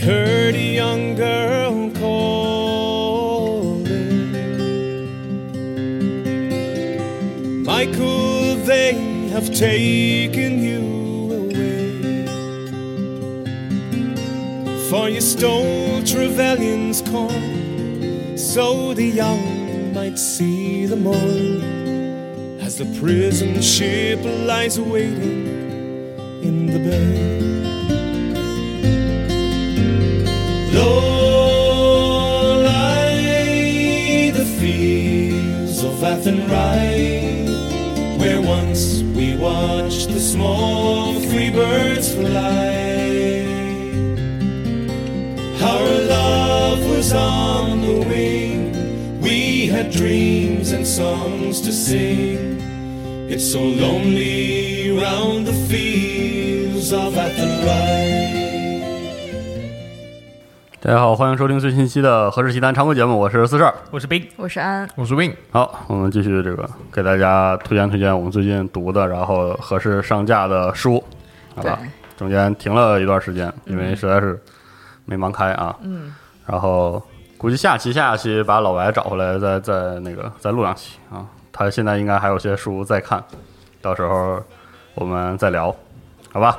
heard a young girl calling. Michael, they have taken you away. For you stole Trevelyan's corn, so the young might see the morn as the prison ship lies waiting in the bay. Low lie the fields of Athenry, where once we watched the small free birds fly. Our love was on the wing, we had dreams and songs to sing. It's so lonely round the fields of Athenry. 大家好，欢迎收听最新期的《何氏奇谈》常规节目，我是四十二。我是冰，我是安，我是 Win，好，我们继续这个给大家推荐推荐我们最近读的，然后合适上架的书，好吧？中间停了一段时间，因为实在是没忙开啊。嗯，然后估计下期下期把老白找回来，再再那个再录两期啊。他现在应该还有些书在看，到时候我们再聊，好吧？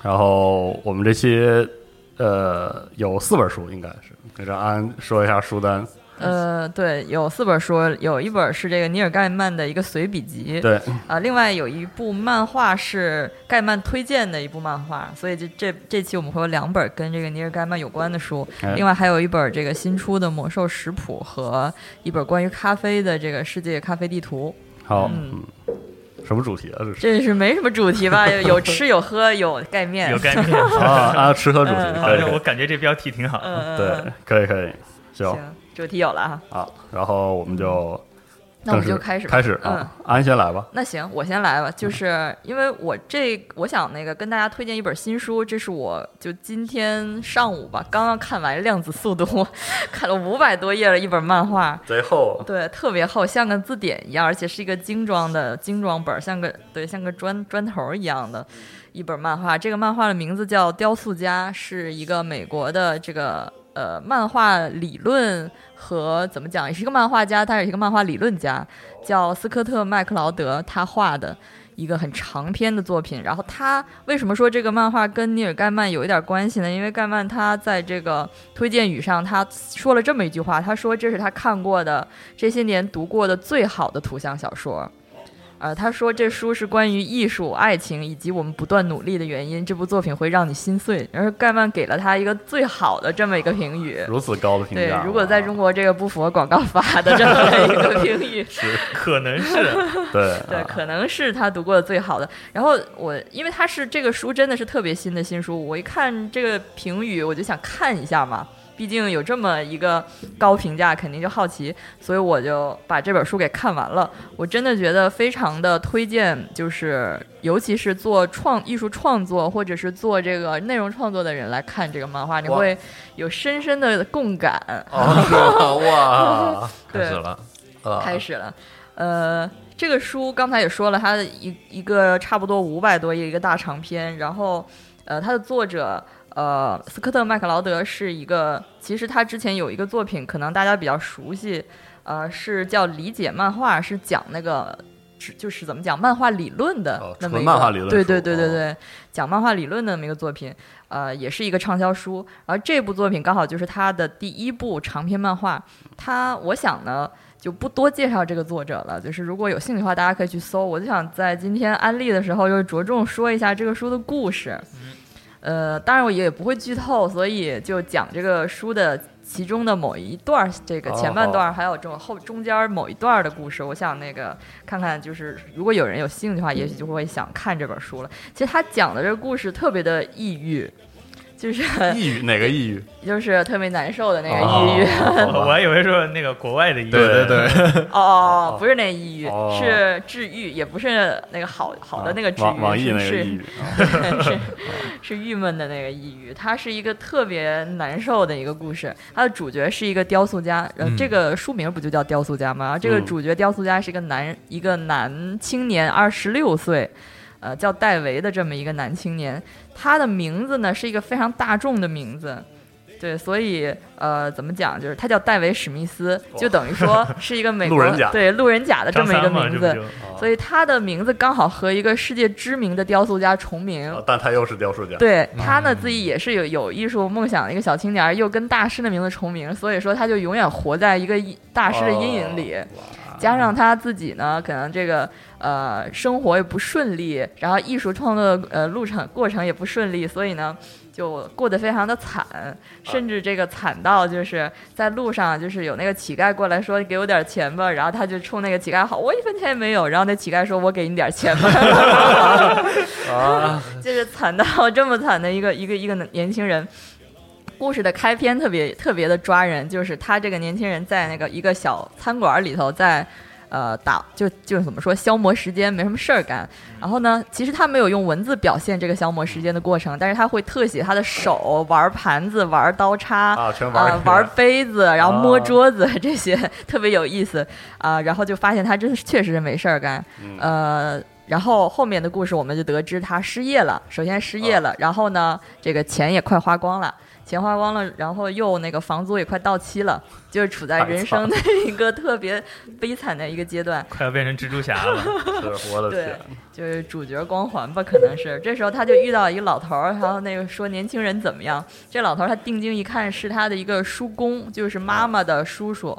然后我们这期呃有四本书，应该是给让安说一下书单。呃，对，有四本书，有一本是这个尼尔盖曼的一个随笔集，对，啊、另外有一部漫画是盖曼推荐的一部漫画，所以这这这期我们会有两本跟这个尼尔盖曼有关的书，哎。另外还有一本这个新出的魔兽食谱和一本关于咖啡的这个世界咖啡地图，好，嗯嗯，什么主题啊？这是这是没什么主题吧？有 有吃有喝有盖面，有盖面。啊啊，吃喝主题，好我感觉这标题挺好。嗯，对，可以可以，行行，主题有了哈，好，然后我们就那我们就开始吧开始嗯啊，安先来吧。那行，我先来吧。就是因为我这，我想那个跟大家推荐一本新书，这是我就今天上午吧，刚刚看完《量子速度》，看了五百多页的一本漫画，贼厚，对，特别厚，像个字典一样，而且是一个精装的精装本儿，像个对，像个砖砖头一样的一本漫画。这个漫画的名字叫《雕塑家》，是一个美国的这个呃漫画理论和怎么讲，也是一个漫画家，他也是一个漫画理论家，叫斯科特·麦克劳德，他画的。一个很长篇的作品，然后他为什么说这个漫画跟尼尔盖曼有一点关系呢？因为盖曼他在这个推荐语上，他说了这么一句话，他说这是他看过的这些年读过的最好的图像小说。呃，他说这书是关于艺术、爱情以及我们不断努力的原因。这部作品会让你心碎。然后盖曼给了他一个最好的这么一个评语。如此高的评对，，如果在中国这个不符合广告法的这么一个 评语，可能是 对对，啊可能是他读过的最好的。然后我因为他是这个书真的是特别新的新书，我一看这个评语，我就想看一下嘛。毕竟有这么一个高评价，肯定就好奇，所以我就把这本书给看完了。我真的觉得非常的推荐，就是尤其是做创艺术创作或者是做这个内容创作的人来看这个漫画，你会有深深的共感。哦 哇，对开始了。啊开始了。呃，这个书刚才也说了，它的一一个差不多五百多页一个大长篇，然后呃，它的作者呃斯科特麦克劳德是一个，其实他之前有一个作品，可能大家比较熟悉，呃，是叫《理解漫画》，是讲那个。就是怎么讲漫画理论的哦那么一个、纯漫画理论对对对对对，讲漫画理论的那么一个作品，呃，也是一个畅销书。而这部作品刚好就是他的第一部长篇漫画。他我想呢。就不多介绍这个作者了，就是如果有兴趣的话，大家可以去搜。我就想在今天安利的时候，就着重说一下这个书的故事。呃，当然我也不会剧透，所以就讲这个书的其中的某一段儿，这个前半段儿，还有这种后中间某一段儿的故事。我想那个看看，就是如果有人有兴趣的话，也许就会想看这本书了。其实他讲的这个故事特别的抑郁，就是 抑郁哪个抑郁？就是特别难受的那个哦抑郁。我还以为说那个国外的抑郁对对对，哦，不是那抑郁，哦是治愈，也不是那个好好的那个治愈，网网易那个是抑郁，是是郁闷的那个抑郁，它是一个特别难受的一个故事。它的主角是一个雕塑家，然后这个书名不就叫雕塑家吗？这个嗯主角雕塑家是一个男一个男青年，二十六岁。呃，叫戴维的这么一个男青年，他的名字呢是一个非常大众的名字，对，所以呃，怎么讲，就是他叫戴维·史密斯，就等于说是一个美 国路人甲对路人甲的这么一个名字，所以他的名字刚好和一个世界知名的雕塑家重名。啊但他又是雕塑家，对他呢，自己也是有有艺术梦想的一个小青年，又跟大师的名字重名，所以说他就永远活在一个大师的阴影里。加上他自己呢，可能这个呃生活也不顺利，然后艺术创作的呃路程过程也不顺利，所以呢就过得非常的惨，甚至这个惨到就是在路上就是有那个乞丐过来说给我点钱吧，然后他就冲那个乞丐吼我一分钱也没有，然后那乞丐说我给你点钱吧，啊，就是惨到这么惨的一个一个一个年轻人。故事的开篇特别特别的抓人，就是他这个年轻人在那个一个小餐馆里头在。呃，打就就是怎么说，消磨时间，没什么事儿干。然后呢，其实他没有用文字表现这个消磨时间的过程，但是他会特写他的手玩盘子、玩刀叉啊全玩杯子，然后摸啊桌子这些特别有意思。啊、然后就发现他真是确实是没事儿干，嗯。呃，然后后面的故事我们就得知他失业了，首先失业了，然后呢，这个钱也快花光了。钱花光了，然后又那个房租也快到期了，就是处在人生的一个特别悲惨的一个阶段。快要变成蜘蛛侠了。是我的对天，就是主角光环吧，可能是。这时候他就遇到一个老头儿，然后那个说年轻人怎么样？这老头儿他定睛一看，是他的一个叔公，就是妈妈的叔叔，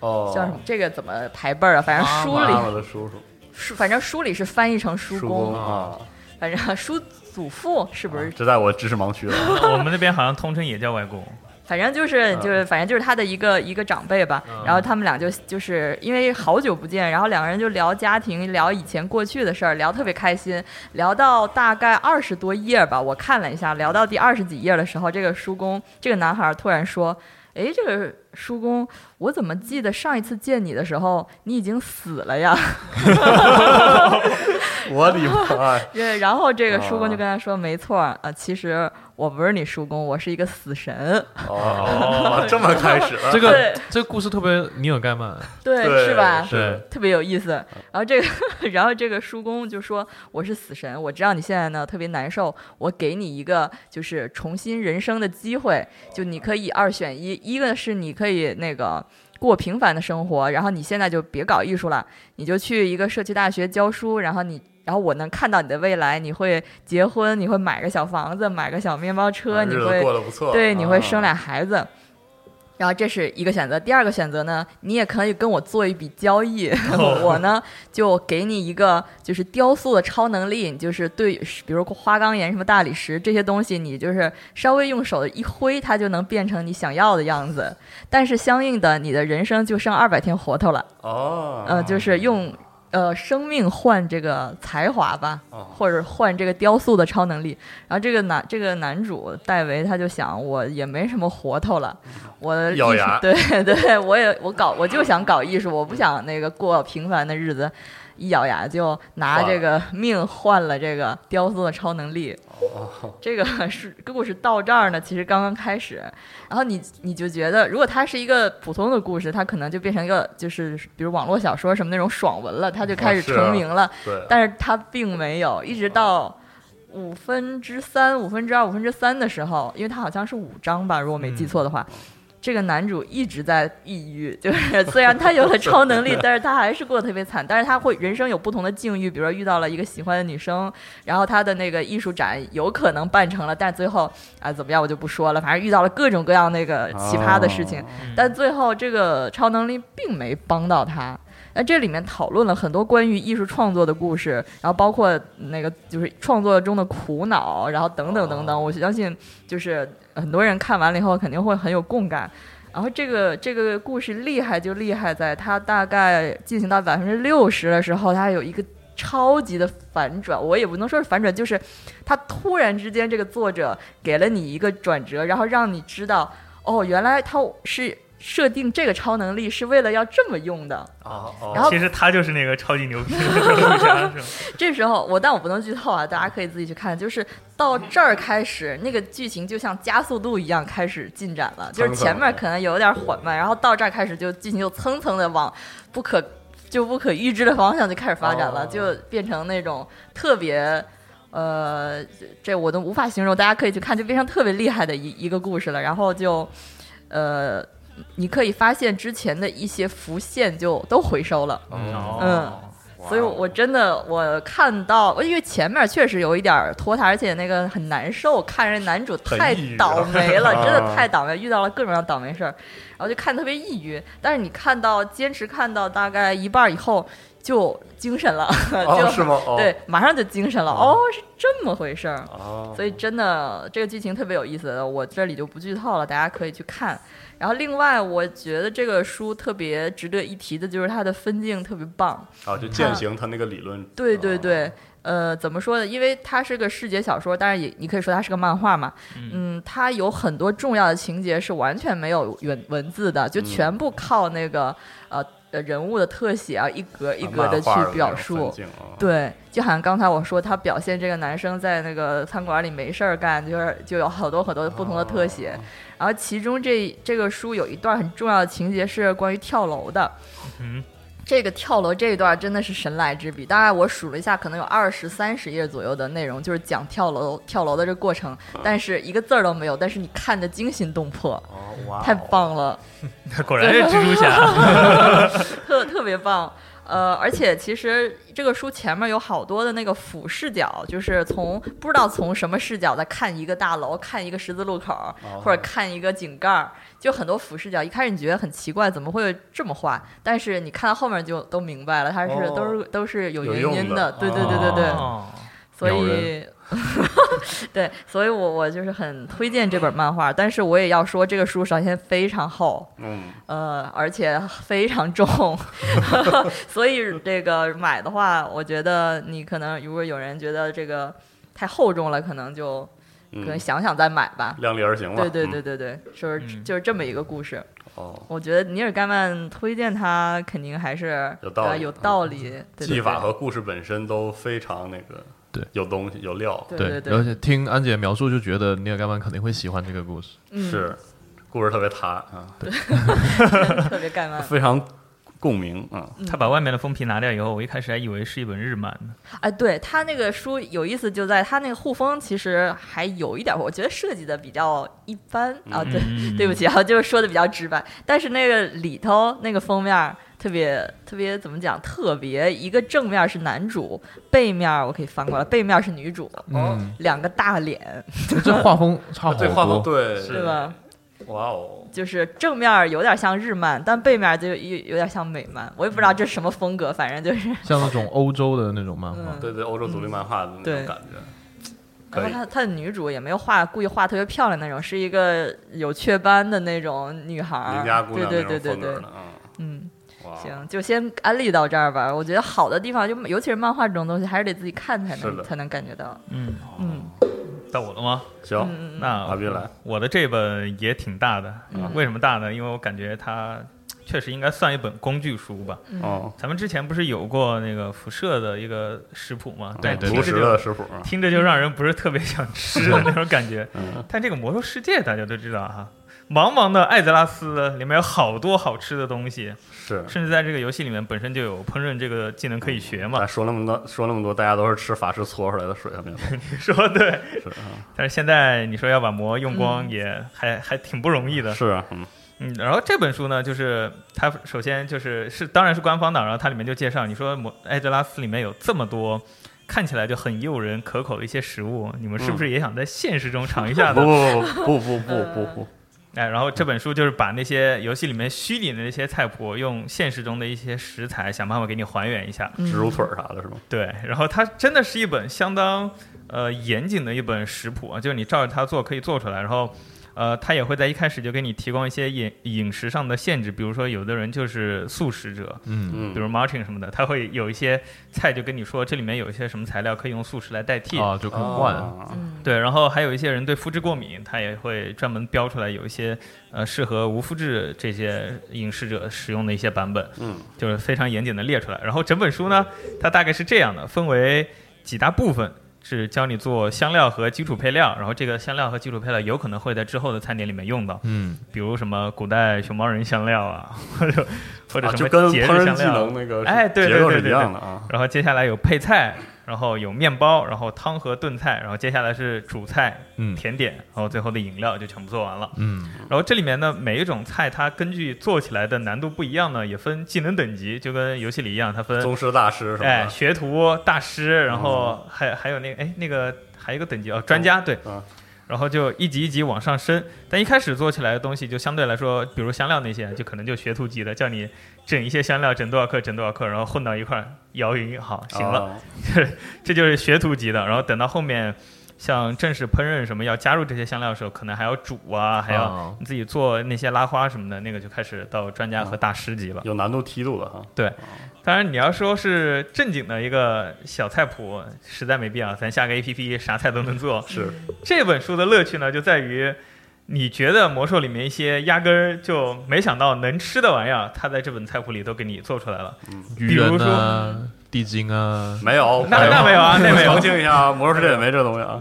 哦，叫什么？这个怎么排辈儿啊？反正书妈妈里的叔叔，书，反正书里是翻译成叔公啊，反正叔祖父是不是？这在我知识盲区了。我们那边好像通称也叫外公。反正就是就是，反正就是他的一个一个长辈吧。然后他们俩就就是因为好久不见，然后两个人就聊家庭，聊以前过去的事儿，聊特别开心。聊到大概二十多页吧，我看了一下，聊到第二十几页的时候，这个叔公这个男孩突然说：“哎，这个叔公，我怎么记得上一次见你的时候，你已经死了呀？” 我的妈呀！对，然后这个叔公就跟他说：“没错儿啊，其实我不是你叔公，我是一个死神。哦，这么开始了，这个这个故事特别尼尔盖曼，对，对是吧？是特别有意思。然后这个，然后这个叔公就说：“我是死神，我知道你现在呢特别难受，我给你一个就是重新人生的机会，就你可以二选一，一个是你可以那个。”过平凡的生活，然后你现在就别搞艺术了，你就去一个社区大学教书，然后你，然后我能看到你的未来，你会结婚，你会买个小房子，买个小面包车，你会过得不错，对，你会啊生俩孩子。然后这是一个选择，第二个选择呢，你也可以跟我做一笔交易，我呢就给你一个就是雕塑的超能力，你就是对，比如花岗岩什么大理石这些东西，你就是稍微用手一挥，它就能变成你想要的样子。但是相应的，你的人生就剩二百天活头了。哦，呃，就是用呃生命换这个才华吧，哦或者换这个雕塑的超能力。然后这个男这个男主戴维他就想，我也没什么活头了，我对 对，我也我搞我就想搞艺术，我不想那个过平凡的日子。一咬牙就拿这个命换了这个雕塑的超能力，哦。这个是故事到这儿呢，其实刚刚开始，然后你你就觉得，如果它是一个普通的故事，它可能就变成一个就是比如网络小说什么那种爽文了，它就开始成名了。对，但是它并没有，一直到五分之三、五分之二、五分之三的时候，因为它好像是五章吧，如果没记错的话。这个男主一直在抑郁，就是虽然他有了超能力，但是他还是过得特别惨。但是他会人生有不同的境遇，比如说遇到了一个喜欢的女生，然后他的那个艺术展有可能办成了，但最后啊怎么样我就不说了，反正遇到了各种各样那个奇葩的事情。哦但最后这个超能力并没帮到他。那这里面讨论了很多关于艺术创作的故事，然后包括那个就是创作中的苦恼，然后等等等等。我相信就是很多人看完了以后肯定会很有共感。然后这个这个故事厉害就厉害在它大概进行到百分之六十的时候，它有一个超级的反转。我也不能说是反转，就是它突然之间这个作者给了你一个转折，然后让你知道哦，原来他是设定这个超能力是为了要这么用的。哦哦然后其实他就是那个超级牛逼？这时候我，但我不能剧透啊，大家可以自己去看。就是到这儿开始，那个剧情就像加速度一样开始进展了，就是前面可能有点缓慢，然后到这儿开始就剧情就蹭蹭的往不可就不可预知的方向就开始发展了，哦就变成那种特别。呃，这我都无法形容，大家可以去看，就变成特别厉害的一一个故事了。然后就，呃，你可以发现之前的一些浮现就都回收了。哦嗯所以，我真的我看到，因为前面确实有一点拖沓，而且那个很难受，看着男主太倒霉了，啊 真的太倒霉，遇到了各种各样倒霉事儿，然后就看特别抑郁。但是你看到坚持看到大概一半儿以后，就精神了，哦 就是吗？哦对，马上就精神了。哦哦，是这么回事儿。哦，所以真的这个剧情特别有意思，我这里就不剧透了，大家可以去看。然后另外，我觉得这个书特别值得一提的就是它的分镜特别棒。啊，就践行他那个理论。对对哦对，呃，怎么说呢？因为它是个视觉小说，但是也你可以说它是个漫画嘛。嗯，它有很多重要的情节是完全没有文文字的，就嗯全部靠那个呃呃人物的特写啊，一格一格的去表述。对，对，就好像刚才我说，他表现这个男生在那个餐馆里没事儿干，就是就有好多很多不同的特写。哦然后其中这这个书有一段很重要的情节是关于跳楼的。嗯，这个跳楼这一段真的是神来之笔，大概我数了一下，可能有二十三十页左右的内容，就是讲跳楼跳楼的这个过程，但是一个字儿都没有，但是你看的惊心动魄，哦，哇哦，太棒了。果然是蜘蛛侠。特特别棒。呃，而且其实这个书前面有好多的那个俯视角，就是从不知道从什么视角在看一个大楼，看一个十字路口，哦或者看一个井盖儿，就很多俯视角。一开始你觉得很奇怪，怎么会这么画？但是你看到后面就都明白了，它是、哦都是都是有原因的。对对对对对，哦所以。对，所以我我就是很推荐这本漫画，但是我也要说，这个书首先非常厚，嗯，呃，而且非常重，所以这个买的话，我觉得你可能如果有人觉得这个太厚重了，可能就可能嗯，想想再买吧。量力而行吧。对对嗯对对对，就是嗯就是这么一个故事。哦，我觉得尼尔盖曼推荐他肯定还是有道理呃有道理。对对技法和故事本身都非常那个，对，有东西有料，对对对而且听安姐描述就觉得尼尔盖曼肯定会喜欢这个故事。嗯，是故事特别塌啊，对 特别盖曼。非常共鸣啊。他把外面的封皮拿掉以后，我一开始还以为是一本日漫呢。哎，对他那个书有意思，就在他那个护封其实还有一点，我觉得设计的比较一般啊。对，嗯 对不起啊，就是说的比较直白。但是那个里头那个封面特别特别怎么讲？特别一个正面是男主，背面我可以翻过来，背面是女主，嗯，两个大脸，这画风差好对，画风多。对，对吧？哇哦，就是正面有点像日漫，但背面就有有点像美漫。我也不知道这是什么风格，反正就是。像那种欧洲的那种漫画，嗯对对，欧洲独立漫画的那种感觉，然后她她的女主也没有画故意画特别漂亮那种，是一个有雀斑的那种女孩。邻家姑对娘那对对对对种风格的，，嗯，行，就先安利到这儿吧。我觉得好的地方就尤其是漫画这种东西，还是得自己看才能才能感觉到。嗯，嗯到我了吗？行，那阿斌来，我的这本也挺大的，嗯为什么大呢？因为我感觉它确实应该算一本工具书吧。嗯哦，咱们之前不是有过那个辐射的一个食谱吗？对对但听着炉石的食谱，啊听着就让人不是特别想吃的那种感觉。嗯，但这个魔兽世界大家都知道哈，茫茫的艾泽拉斯里面有好多好吃的东西，是。甚至在这个游戏里面本身就有烹饪这个技能可以学嘛。说那么多，说那么多，大家都是吃法师搓出来的水啊，没有？你说对，是啊，但是现在你说要把魔用光嗯也还还挺不容易的。是啊，嗯，嗯，然后这本书呢，就是它首先就是是当然是官方的，然后它里面就介绍，你说摩艾泽拉斯里面有这么多看起来就很诱人可口的一些食物，你们是不是也想在现实中尝一下不呢？不不不不不不不，哎，然后这本书就是把那些游戏里面虚拟的那些菜谱，用现实中的一些食材想办法给你还原一下。嗯植入腿儿啥的是吗？对，然后它真的是一本相当呃严谨的一本食谱啊，就是你照着它做可以做出来，然后。呃，他也会在一开始就给你提供一些饮饮食上的限制，比如说有的人就是素食者，嗯嗯，比如 Martin 什么的，他会有一些菜就跟你说这里面有一些什么材料可以用素食来代替。啊，就更惯。啊嗯，对，然后还有一些人对麸质过敏，他也会专门标出来有一些呃适合无麸质这些饮食者使用的一些版本，嗯，就是非常严谨的列出来。然后整本书呢，它大概是这样的，分为几大部分。是教你做香料和基础配料，然后这个香料和基础配料有可能会在之后的餐点里面用到，嗯，比如什么古代熊猫人香料啊，或者或者啊什么就跟烹节日香饪技能料，那个哎对对对对对样的啊。然后接下来有配菜，然后有面包，然后汤和炖菜，然后接下来是主菜、嗯。甜点，然后最后的饮料就全部做完了。嗯。然后这里面呢，每一种菜它根据做起来的难度不一样呢，也分技能等级，就跟游戏里一样，它分宗师大师什么哎，学徒、大师，然后还还有那个哎那个还有一个等级哦，专家对。嗯。然后就一级一级往上升，但一开始做起来的东西就相对来说，比如香料那些，就可能就学徒级的，叫你整一些香料，整多少克，整多少克，然后混到一块儿摇匀，好，行了。啊 这就是学徒级的。然后等到后面，像正式烹饪什么要加入这些香料的时候，可能还要煮啊，还要哦你自己做那些拉花什么的，那个就开始到专家和大师级了。有难度梯度了哈。对当然，你要说是正经的一个小菜谱，实在没必要，咱下个 A P P 啥菜都能做。是这本书的乐趣呢，就在于。你觉得魔兽里面一些压根儿就没想到能吃的玩意儿，它在这本菜谱里都给你做出来了。比如说啊，地精啊，没有，那那没有啊那没有澄清一下啊，魔兽世界也没这东西啊。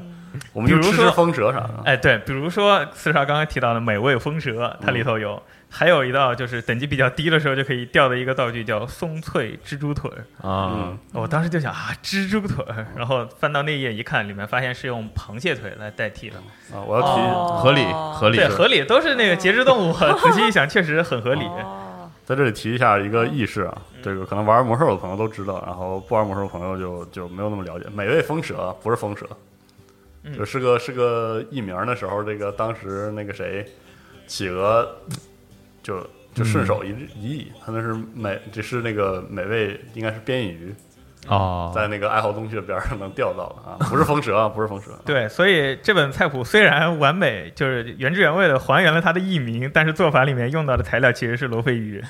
我们就吃吃比如说风蛇啥的。哎，对，比如说四少刚刚提到的美味风蛇，它里头有，还有一道就是等级比较低的时候就可以掉的一个道具叫松脆蜘蛛腿儿。啊嗯，我当时就想啊，蜘蛛腿儿，然后翻到那页一看，里面发现是用螃蟹腿来代替的。啊，我要提，哦合理合理对，合理，都是那个节肢动物。仔细一想，确实很合理。哦在这里提一下一个轶事啊，这个可能玩魔兽的朋友都知道，然后不玩魔兽的朋友就就没有那么了解。美味风蛇不是风蛇，嗯就是个是个艺名的时候，这个当时那个谁，企鹅就就顺手一一译，他那是美，这是那个美味，应该是边引鱼，哦，在那个爱好洞穴边上能钓到的啊，不是风蛇啊，不是风蛇。对，所以这本菜谱虽然完美，就是原汁原味的还原了它的译名，但是做法里面用到的材料其实是罗非鱼。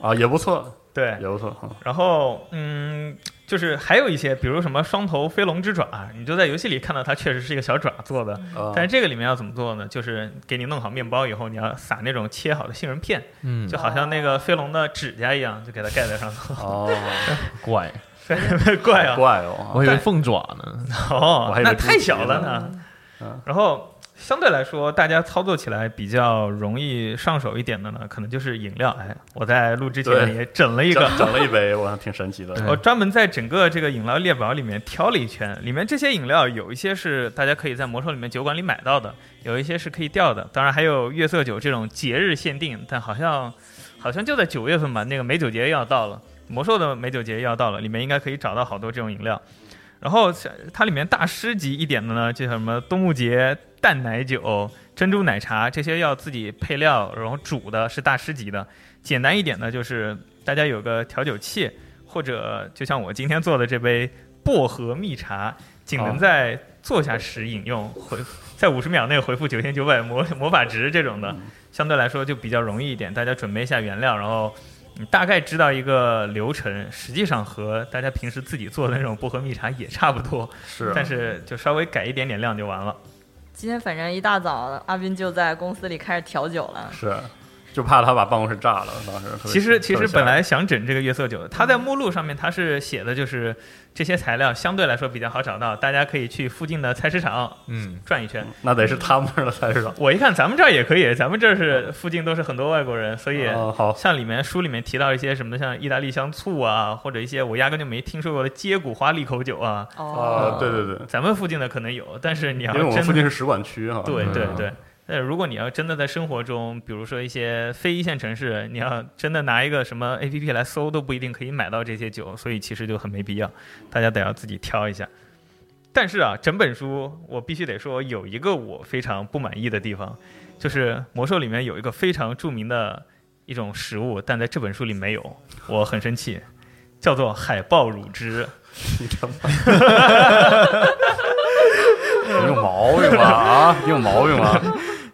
啊，也不错，对，也不错。嗯然后，嗯，就是还有一些，比如什么双头飞龙之爪，你就在游戏里看到它确实是一个小爪做的，啊但是这个里面要怎么做呢？就是给你弄好面包以后，你要撒那种切好的杏仁片，嗯，就好像那个飞龙的指甲一样，就给它盖在上头。哦，怪，怪啊！怪哦，我以为凤爪呢。哦那太小了呢嗯。然后相对来说，大家操作起来比较容易上手一点的呢，可能就是饮料。哎，我在录之前也整了一个整，了一杯，我还挺神奇的。我专门在整个这个饮料列表里面挑了一圈，里面这些饮料有一些是大家可以在魔兽里面酒馆里买到的，有一些是可以调的，当然还有月色酒这种节日限定，但好像好像就在九月份吧，那个美酒节要到了，魔兽的美酒节要到了，里面应该可以找到好多这种饮料。然后它里面大师级一点的呢，就像什么冬木节淡奶酒、珍珠奶茶这些要自己配料，然后煮的是大师级的。简单一点呢就是大家有个调酒器，或者就像我今天做的这杯薄荷蜜茶，仅能哦在坐下时饮用，回在五十秒内回复九千九百魔魔法值这种的，相对来说就比较容易一点。大家准备一下原料，然后你大概知道一个流程，实际上和大家平时自己做的那种薄荷蜜茶也差不多，是，但是就稍微改一点点量就完了。今天反正一大早，阿斌就在公司里开始调酒了。是，就怕他把办公室炸了。当时其实其实本来想整这个月色酒，他在目录上面他是写的就是这些材料相对来说比较好找到，大家可以去附近的菜市场嗯，转一圈。那得是他们那儿的菜市场。我一看咱们这儿也可以，咱们这儿是附近都是很多外国人，所以哦，好，像里面书里面提到一些什么像意大利香醋啊，或者一些我压根就没听说过的接骨花利口酒啊，哦啊，对对对，咱们附近的可能有，但是你要因为我们附近是使馆区哈。对对嗯对，呃，如果你要真的在生活中，比如说一些非一线城市，你要真的拿一个什么 A P P 来搜，都不一定可以买到这些酒，所以其实就很没必要，大家得要自己挑一下。但是啊，整本书我必须得说，有一个我非常不满意的地方，就是魔兽里面有一个非常著名的一种食物，但在这本书里没有，我很生气，叫做海豹乳汁。你有毛病吧？啊，你有毛病吧？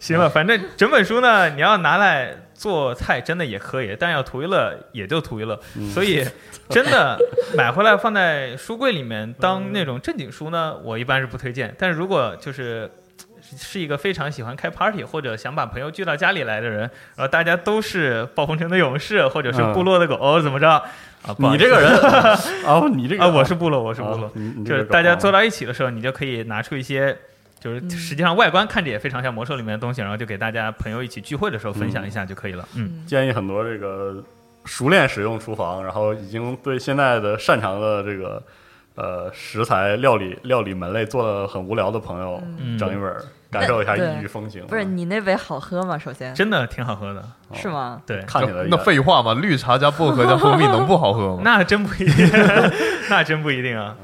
行了，反正整本书呢，你要拿来做菜，真的也可以，但要图一乐也就图一乐。所以，真的买回来放在书柜里面当那种正经书呢，我一般是不推荐。但是如果就是是一个非常喜欢开 party 或者想把朋友聚到家里来的人，然后大家都是暴风城的勇士或者是部落的狗，怎么着？你这个人啊，你这个啊，我是部落，我是部落就是大家坐到一起的时候，你就可以拿出一些，就是实际上外观看着也非常像魔兽里面的东西，然后就给大家朋友一起聚会的时候分享一下就可以了。嗯，建议很多这个熟练使用厨房，然后已经对现在的擅长的这个呃食材料理料理门类做的很无聊的朋友，嗯整一本儿感受一下异域风情。不是你那杯好喝吗？首先真的挺好喝的。是吗？对，看起来那废话嘛，绿茶加薄荷加蜂蜜能不好喝吗？那真不一定，那真不一定啊。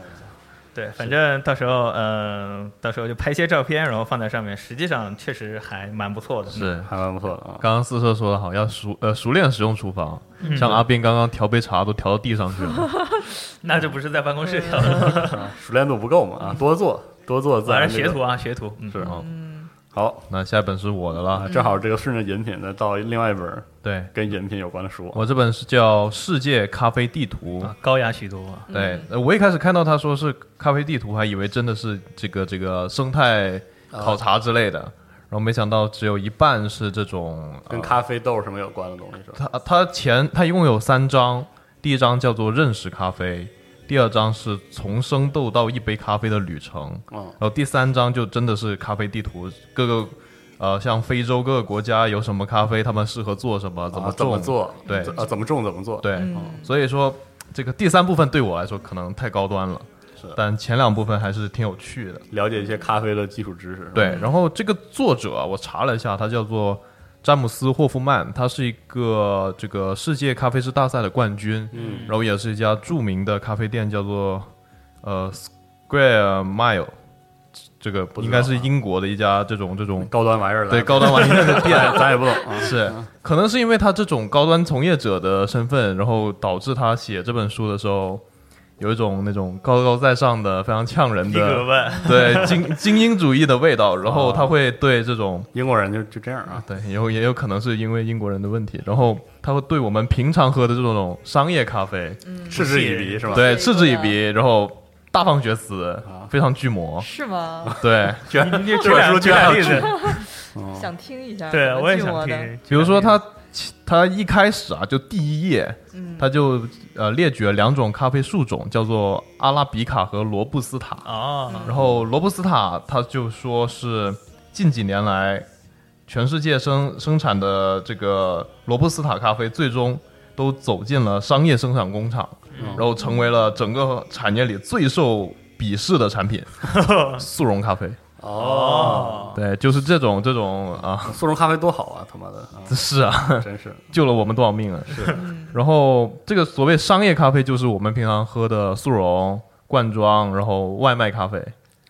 对，反正到时候，嗯、到时候就拍些照片，然后放在上面。实际上确实还蛮不错的。是，还蛮不错的啊。刚刚四舍说的好，要熟呃熟练使用厨房，嗯像阿斌刚刚调杯茶都调到地上去了。那这不是在办公室调的，啊 熟练度不够嘛啊，多做多做自然这个学徒啊，学徒。嗯是啊。嗯，好那下一本是我的啊，了，正好这个顺着饮品再到另外一本对跟饮品有关的书。我这本是叫《世界咖啡地图》。啊，高雅许多。对，呃我一开始看到他说是咖啡地图，还以为真的是这个这个生态考察之类的，然后没想到只有一半是这种跟呃咖啡豆什么有关的东西是吧？它它前它一共有三章，第一章叫做认识咖啡，第二章是从生豆到一杯咖啡的旅程，嗯然后第三章就真的是咖啡地图，各个呃像非洲各个国家有什么咖啡，他们适合做什么，怎么啊怎，么做？对啊，怎么种怎么做？对，嗯所以说这个第三部分对我来说可能太高端了，是但前两部分还是挺有趣的。了解一些咖啡的基础知识。对，然后这个作者啊我查了一下，他叫做詹姆斯·霍夫曼，他是一个这个世界咖啡师大赛的冠军，嗯。然后也是一家著名的咖啡店，叫做呃 Square Mile，这个应该是英国的一家这种这种高端玩意儿来对高端玩意儿的 店，咱也不懂啊。是，可能是因为他这种高端从业者的身份，然后导致他写这本书的时候，有一种那种高高在上的、非常呛人的，对精精英主义的味道。然后哦他会对这种，英国人就就这样啊。对，也有也有可能是因为英国人的问题，然后他会对我们平常喝的这种商业咖啡，嗤之以鼻是吧？对嗤之以鼻，然后大放厥词，非常巨魔。是吗？对，居然你你这本举两举书居然还有两例子，哦 想听一下，对我也想听。比如说他他一开始啊，就第一页，嗯他就呃列举了两种咖啡树种，叫做阿拉比卡和罗布斯塔。啊，然后罗布斯塔他就说是近几年来全世界生生产的这个罗布斯塔咖啡最终都走进了商业生产工厂，然后成为了整个产业里最受鄙视的产品—— 速溶咖啡。哦，对，就是这种这种啊，速溶咖啡多好啊！他妈的，啊是啊，真是救了我们多少命啊！是然后这个所谓商业咖啡，就是我们平常喝的速溶、罐装，然后外卖咖啡，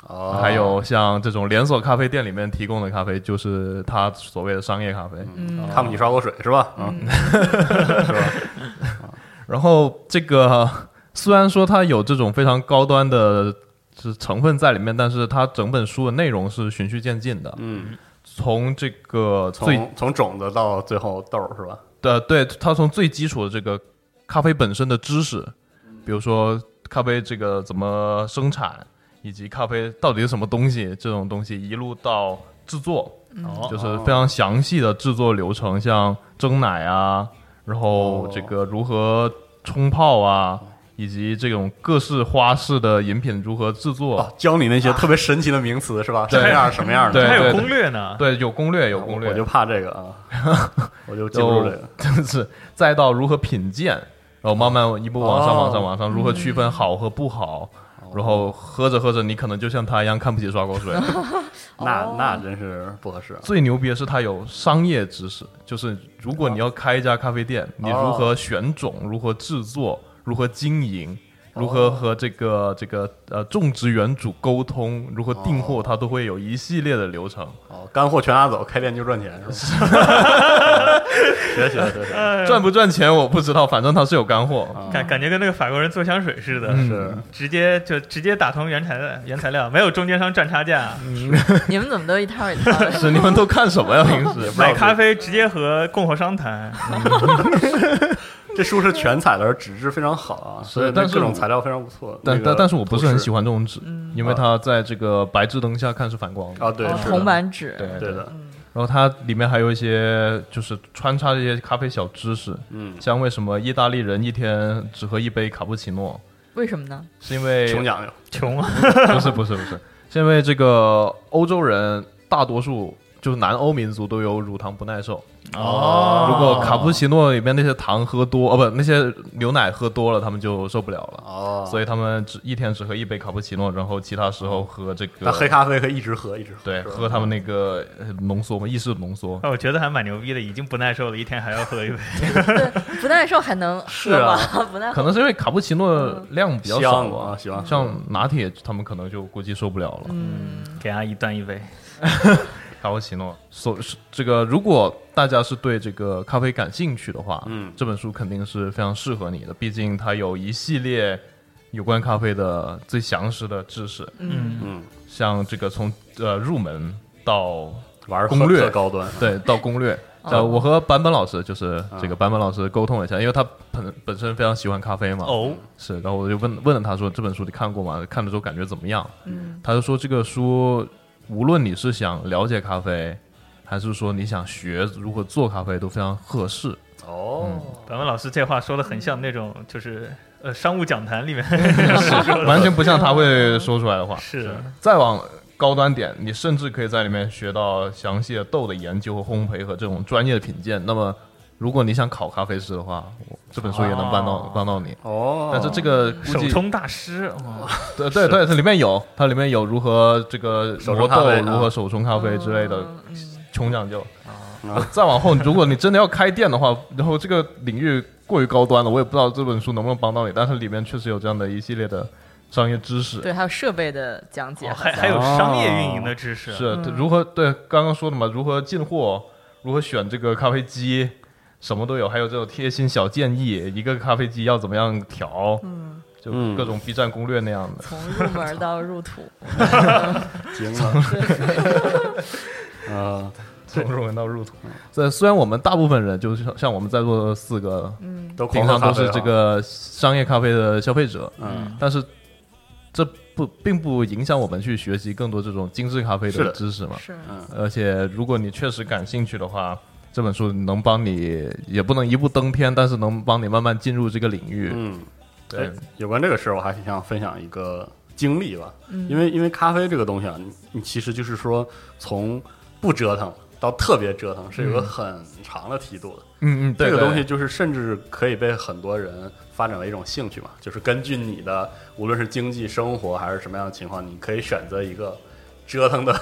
哦，还有像这种连锁咖啡店里面提供的咖啡，就是它所谓的商业咖啡。嗯看不起刷锅水是吧？嗯，是吧？然后这个虽然说它有这种非常高端的是成分在里面，但是它整本书的内容是循序渐进的，嗯，从这个最从从种子到最后豆儿是吧？对对，它从最基础的这个咖啡本身的知识，比如说咖啡这个怎么生产，以及咖啡到底是什么东西，这种东西一路到制作，哦就是非常详细的制作流程，像蒸奶啊，然后这个如何冲泡啊，以及这种各式花式的饮品如何制作。哦，教你那些特别神奇的名词是吧？什么样什么样的？对还有攻略呢。对，有攻略，有攻略，我就怕这个啊，我就记不住这个。就是再到如何品鉴，然后慢慢一步往上、哦往上、往上，如何区分好和不好，然后喝着喝着，你可能就像他一样看不起刷锅水。那哦那真是不合适啊。最牛逼的是他有商业知识，就是如果你要开一家咖啡店，你如何选种、如何制作、如何经营。如何和这个这个呃种植园主沟通，如何订货，他都会有一系列的流程。哦，干货全拿走，开店就赚钱是吧？学学学学，赚不赚钱我不知道，反正他是有干货。感感觉跟那个法国人做香水似的，嗯是直接就直接打通原材料原材料，没有中间商赚差价，你们怎么都一套一套的？是你们都看什么呀？平时买咖啡直接和供货商谈。这书是全彩的，纸质非常好啊，所以但是种材料非常不错。但但但是我不是很喜欢欢这种纸，因为它在这个白炽灯下看是反光的。啊，对，铜板纸，对对的，然后它里面还有一些就是穿插这些咖啡小知识，嗯，像为什么意大利人一天只喝一杯卡布奇诺，为什么呢？是因为穷讲究，穷啊，不是不是不是，是因为这个欧洲人大多数就是南欧民族都有乳糖不耐受。哦如果卡布奇诺里面那些糖喝多，哦不，那些牛奶喝多了，他们就受不了了。哦，所以他们只一天只喝一杯卡布奇诺，然后其他时候喝这那个黑咖啡可以一直喝，一直喝，对，喝他们那个呃浓缩嘛，意式浓缩。那我觉得还蛮牛逼的，已经不耐受了，一天还要喝一杯。对，不耐受还能是啊？不耐可能是因为卡布奇诺量比较少香啊，吧，喜欢像拿铁他们可能就估计受不了了。嗯，给阿姨端一杯。卡布奇诺，所这个，如果大家是对这个咖啡感兴趣的话，嗯这本书肯定是非常适合你的，毕竟它有一系列有关咖啡的最详实的知识，嗯，嗯，像这个从呃入门到玩攻略高端，对到攻略。呃，我和版本老师就是这个版本老师沟通了一下，因为他本本身非常喜欢咖啡嘛，哦，是，然后我就问问了他说这本书你看过吗？看了之后感觉怎么样？嗯，他就说这个书无论你是想了解咖啡，还是说你想学如何做咖啡，都非常合适。哦，咱们老师这话说的很像那种就是呃商务讲坛里面 完全不像他会说出来的话。是再往高端点，你甚至可以在里面学到详细的豆的研究和烘焙和这种专业的品鉴。那么，如果你想考咖啡师的话，我这本书也能帮到、哦。帮到你。哦，但是这个手冲大师，哇。对对对，它里面有，它里面有如何这个手磨豆，冲咖啡啊。如何手冲咖啡之类的嗯穷讲究。啊再往后，如果你真的要开店的话，然后这个领域过于高端了，我也不知道这本书能不能帮到你，但是里面确实有这样的一系列的商业知识。对，还有设备的讲解，哦还还有商业运营的知识，是如何对刚刚说的嘛？如何进货，如何选这个咖啡机，什么都有，还有这种贴心小建议，一个咖啡机要怎么样调，嗯，就嗯各种 B 站攻略那样的。从入门到入土，惊了，啊，从入门到入土。这虽然我们大部分人就是像像我们在座的四个，嗯，都平常都是这，个商业咖啡的消费者，嗯，但是这不并不影响我们去学习更多这种精致咖啡的的。知识嘛。是，而且如果你确实感兴趣的话，这本书能帮你，也不能一步登天，但是能帮你慢慢进入这个领域。嗯，对哎，有关这个事儿，我还挺想分享一个经历吧，嗯因为因为咖啡这个东西啊，你你其实就是说从不折腾到特别折腾，是有个很长的梯度的。嗯嗯，对这个东西就是甚至可以被很多人发展为一种兴趣嘛，就是根据你的无论是经济生活还是什么样的情况，你可以选择一个折腾的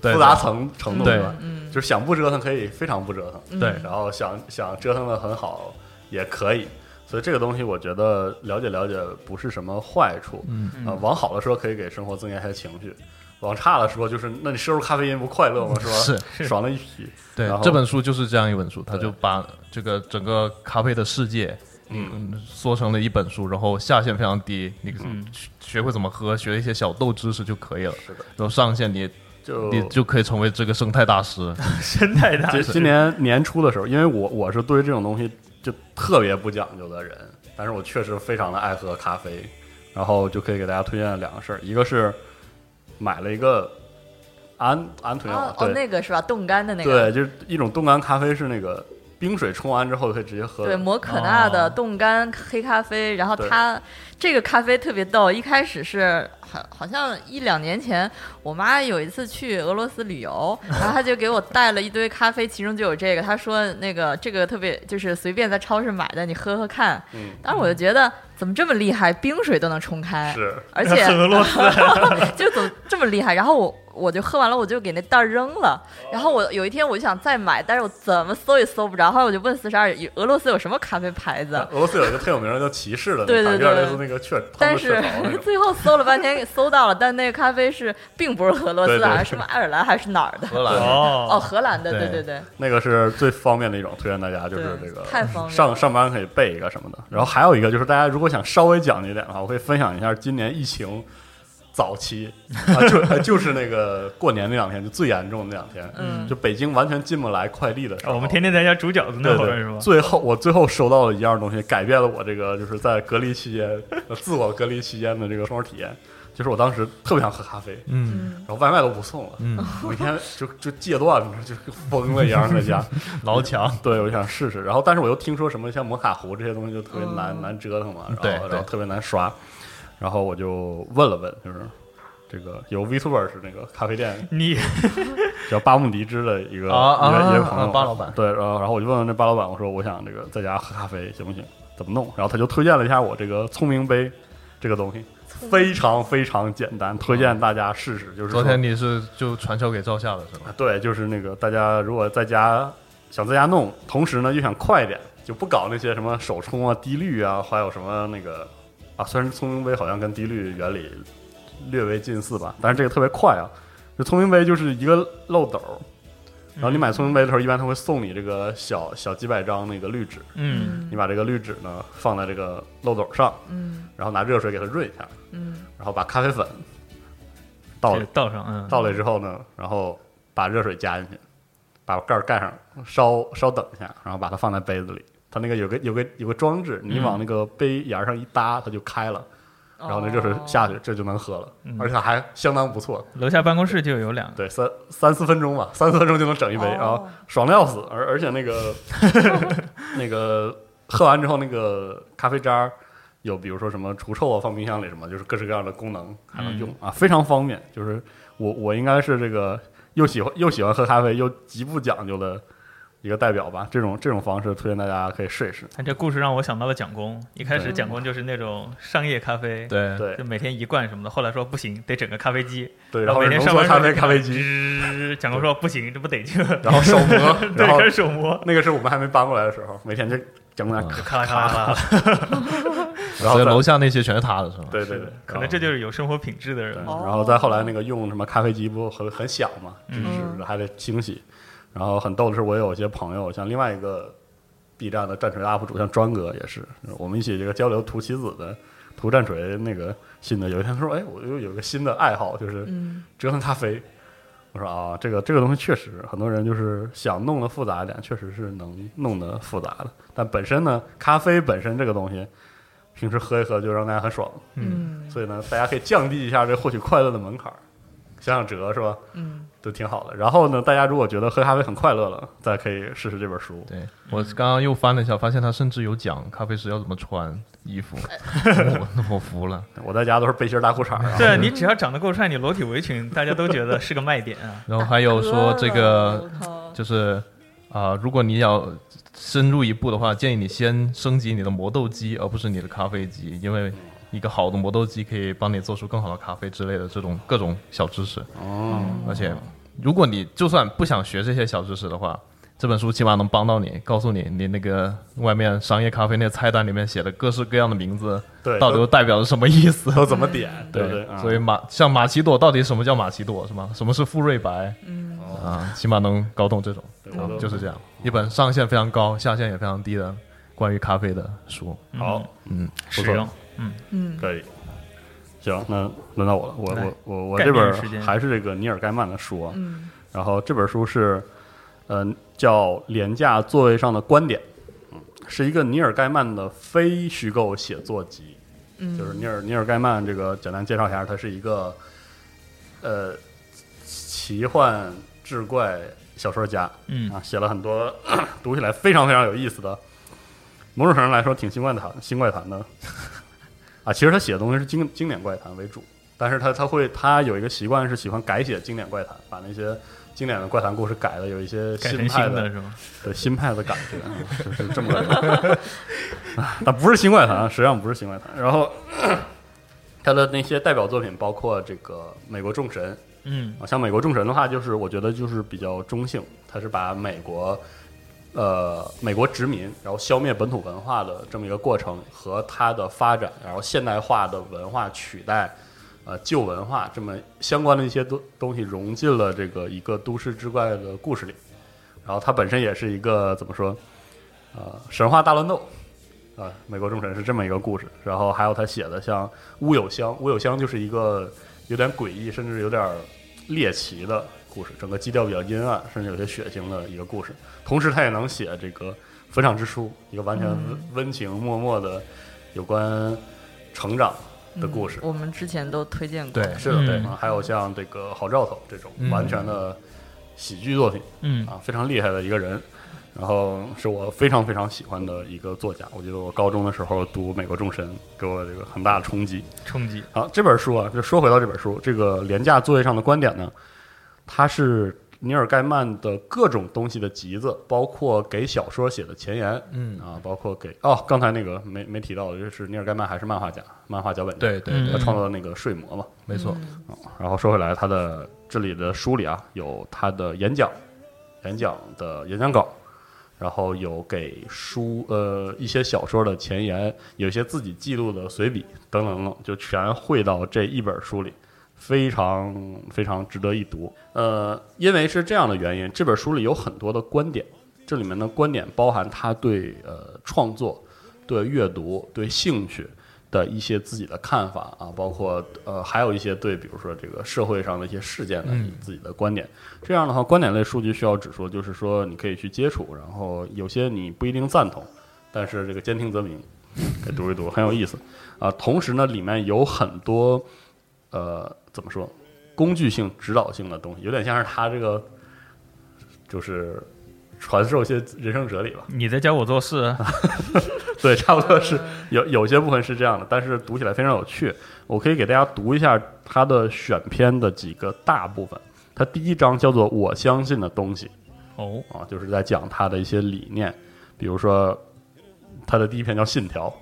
复杂程程度，对吧？嗯，就是想不折腾可以非常不折腾，对然后想想折腾的很好也可以。所以这个东西，我觉得了解了解不是什么坏处。嗯呃，往好的说，可以给生活增加一些情绪；往差的说，就是那你摄入咖啡因不快乐吗？是吧？是是爽了一批。对然后这本书就是这样一本书，它就把这个整个咖啡的世界。嗯，缩成了一本书，然后下限非常低，你嗯学学会怎么喝，学一些小豆知识就可以了。是的，然后上限你就你就可以成为这个生态大师。生态大今师。今年年初的时候，因为我我是对这种东西就特别不讲究的人，但是我确实非常的爱喝咖啡，然后就可以给大家推荐两个事儿，一个是买了一个安安腿哦、哦，那个是吧？冻干的那个对，就是一种冻干咖啡，是那个冰水冲完之后可以直接喝。对，摩可纳的哦冻干黑咖啡，然后它这个咖啡特别逗，一开始是好好像一两年前，我妈有一次去俄罗斯旅游，然后她就给我带了一堆咖啡，其中就有这个，她说那个这个特别就是随便在超市买的，你喝喝看。嗯，当时我就觉得怎么这么厉害，冰水都能冲开，是而且 俄罗斯 就怎么这么厉害？然后我我就喝完了，我就给那袋儿扔了。然后我有一天我就想再买，但是我怎么搜也搜不着。后来我就问四十二，俄罗斯有什么咖啡牌子？俄罗斯有一个特有名的叫骑士的对个，对对那个雀，但是 最后搜了半天，搜到了，但那个咖啡是并不是俄罗斯的，对对好像是什么爱尔兰还是哪儿的？荷兰 哦，哦，荷兰的，对对对对，那个是最方便的一种，推荐大家就是这个太方便上上班可以备一个什么的。然后还有一个就是大家如果想稍微讲究一点的话，我可以分享一下今年疫情早期啊，就就是那个过年那两天就最严重的那两天，嗯就北京完全进不来快递的时候，哦我们天天在家煮饺子对那会儿是吗？最后我最后收到了一样东西，改变了我这个就是在隔离期间呃自我隔离期间的这个生活体验。就是我当时特别想喝咖啡，嗯然后外卖都不送了，嗯，每天就就戒断了，就疯了一样在家。挠墙，对，我想试试。然后，但是我又听说什么像摩卡壶这些东西就特别难、嗯难折腾嘛，然后然后特别难刷。然后我就问了问，就是这个有 VTuber 是那个咖啡店你 叫巴木迪之的一个、啊啊一个一个朋友，啊巴老板对，然后然后我就问问那巴老板，我说我想这个在家喝咖啡行不行？怎么弄？然后他就推荐了一下我这个聪明杯这个东西，非常非常简单，推荐大家试试。就是昨天你是就传销给赵夏了是吧？对，就是那个大家如果在家想在家弄，同时呢又想快一点，就不搞那些什么手冲啊、滴滤啊，还有什么那个啊，虽然聪明杯好像跟滴滤原理略微近似吧，但是这个特别快啊。就聪明杯就是一个漏斗，然后你买聪明杯的时候，一般他会送你这个小小几百张那个滤纸，嗯，你把这个滤纸呢放在这个漏斗上，嗯然后拿热水给它润一下，嗯然后把咖啡粉倒这个倒上，嗯，倒了之后呢，然后把热水加进去，把盖儿盖上，稍稍等一下，然后把它放在杯子里。它那个有个有个有个装置，你往那个杯沿上一搭，它就开了，然后那热水下去，这就能喝了，嗯而且还相当不错。楼下办公室就有两个，对，三三四分钟吧，三四分钟就能整一杯，哦然后爽的要死。而而且那个 那个喝完之后，那个咖啡渣儿有比如说什么除臭啊，放冰箱里什么，就是各式各样的功能还能用、啊，非常方便。就是我我应该是这个又喜欢又喜欢喝咖啡又极不讲究的一个代表吧。这种这种方式推荐大家可以试一试。但这故事让我想到了蒋工，一开始蒋工就是那种商业咖啡，对。对。就每天一罐什么的，后来说不行，得整个咖啡机，对，然后每天上班咖啡咖啡机，蒋工说不行，这不得劲，然后手磨，对，开始手磨，那个是我们还没搬过来的时候，每天就讲那，咔啦咔啦咔啦，然后楼下那些全是他的是吧？对对对，可能这就是有生活品质的人。然后再后来那个用什么咖啡机不很很响嘛，就是还得清洗。然后很逗的是，我有一些朋友，像另外一个 B 站的战锤 UP 主，像庄哥也是，我们一起这个交流涂棋子的涂战锤那个新的。有一天他说：“哎，我又有个新的爱好，就是嗯折腾咖啡。”我说啊，这个这个东西确实很多人就是想弄得复杂一点，确实是能弄得复杂的。但本身呢，咖啡本身这个东西，平时喝一喝就让大家很爽。嗯所以呢，大家可以降低一下这获取快乐的门槛儿，想想辙是吧？嗯都挺好的。然后呢，大家如果觉得喝咖啡很快乐了，再可以试试这本书。对我刚刚又翻了一下，发现他甚至有讲咖啡师要怎么穿衣服，我那我服了。我在家都是背心儿大裤衩儿啊。对你只要长得够帅，你裸体围裙，大家都觉得是个卖点啊。然后还有说这个 就是啊、如果你要深入一步的话，建议你先升级你的磨豆机，而不是你的咖啡机，因为一个好的磨豆机可以帮你做出更好的咖啡之类的这种各种小知识。哦，而且，如果你就算不想学这些小知识的话，这本书起码能帮到你，告诉你你那个外面商业咖啡那个菜单里面写的各式各样的名字，对，到底代表着什么意思？都怎么点，对不对？啊所以马像马奇朵到底什么叫马奇朵是吗？什么是富瑞白嗯啊？起码能搞懂这种，对就是这样，一本上限非常高、下限也非常低的关于咖啡的书。嗯好，嗯，实用。嗯嗯可以。行，那轮到我了。我我我我这本还是这个尼尔盖曼的书啊。嗯然后这本书是，呃，叫《廉价座位上的观点》，嗯，是一个尼尔盖曼的非虚构写作集。嗯，就是尼尔尼尔盖曼这个简单介绍一下，他是一个呃奇幻志怪小说家嗯啊，写了很多 读起来非常非常有意思的，某种程度上来说挺新怪谈新怪谈的啊。其实他写的东西是经经典怪谈为主，但是他他会他有一个习惯是喜欢改写经典怪谈，把那些经典的怪谈故事改的有一些新派的是吗？对新派的感觉，啊就是这么个人。啊但不是新怪谈，实际上不是新怪谈。然后他的那些代表作品包括这个《美国众神》嗯啊，像《美国众神》的话，就是我觉得就是比较中性，他是把美国呃美国殖民，然后消灭本土文化的这么一个过程和它的发展，然后现代化的文化取代。呃，旧文化这么相关的一些东东西融进了这个一个都市之怪的故事里，然后它本身也是一个怎么说，呃，神话大乱斗，啊、美国众神是这么一个故事。然后还有他写的像乌有乡，乌有乡就是一个有点诡异，甚至有点猎奇的故事，整个基调比较阴暗，甚至有些血腥的一个故事。同时，他也能写这个坟场之书，一个完全温温情脉脉的有关成长的故事。我们之前都推荐过。对是的，对还有像这个好兆头这种嗯完全的喜剧作品嗯啊，非常厉害的一个人。然后是我非常非常喜欢的一个作家，我觉得我高中的时候读《美国众神》给我这个很大的冲击。冲击好，这本书啊，就说回到这本书，这个廉价作业上的观点呢，它是尼尔盖曼的各种东西的集子，包括给小说写的前言，嗯。啊，包括给哦，刚才那个没没提到的，就是尼尔盖曼还是漫画家，漫画脚本家，嗯对对对。他，创造的那个睡魔嘛。没错，然后说回来，他的这里的书里啊，有他的演讲，演讲的演讲稿，然后有给书呃一些小说的前言，有一些自己记录的随笔等等等等，就全汇到这一本书里，非常非常值得一读。呃，因为是这样的原因，这本书里有很多的观点，这里面的观点包含他对呃创作、对阅读、对兴趣。的一些自己的看法啊，包括呃，还有一些对，比如说这个社会上的一些事件的嗯自己的观点。这样的话，观点类数据需要指出，就是说你可以去接触，然后有些你不一定赞同，但是这个兼听则明，给读一读很有意思啊。同时呢，里面有很多呃，怎么说，工具性、指导性的东西，有点像是他这个就是传授一些人生哲理吧。你在教我做事，对，差不多是有有些部分是这样的，但是读起来非常有趣。我可以给大家读一下他的选篇的几个大部分。他第一章叫做“我相信的东西哦，”啊，就是在讲他的一些理念，比如说他的第一篇叫《信条》，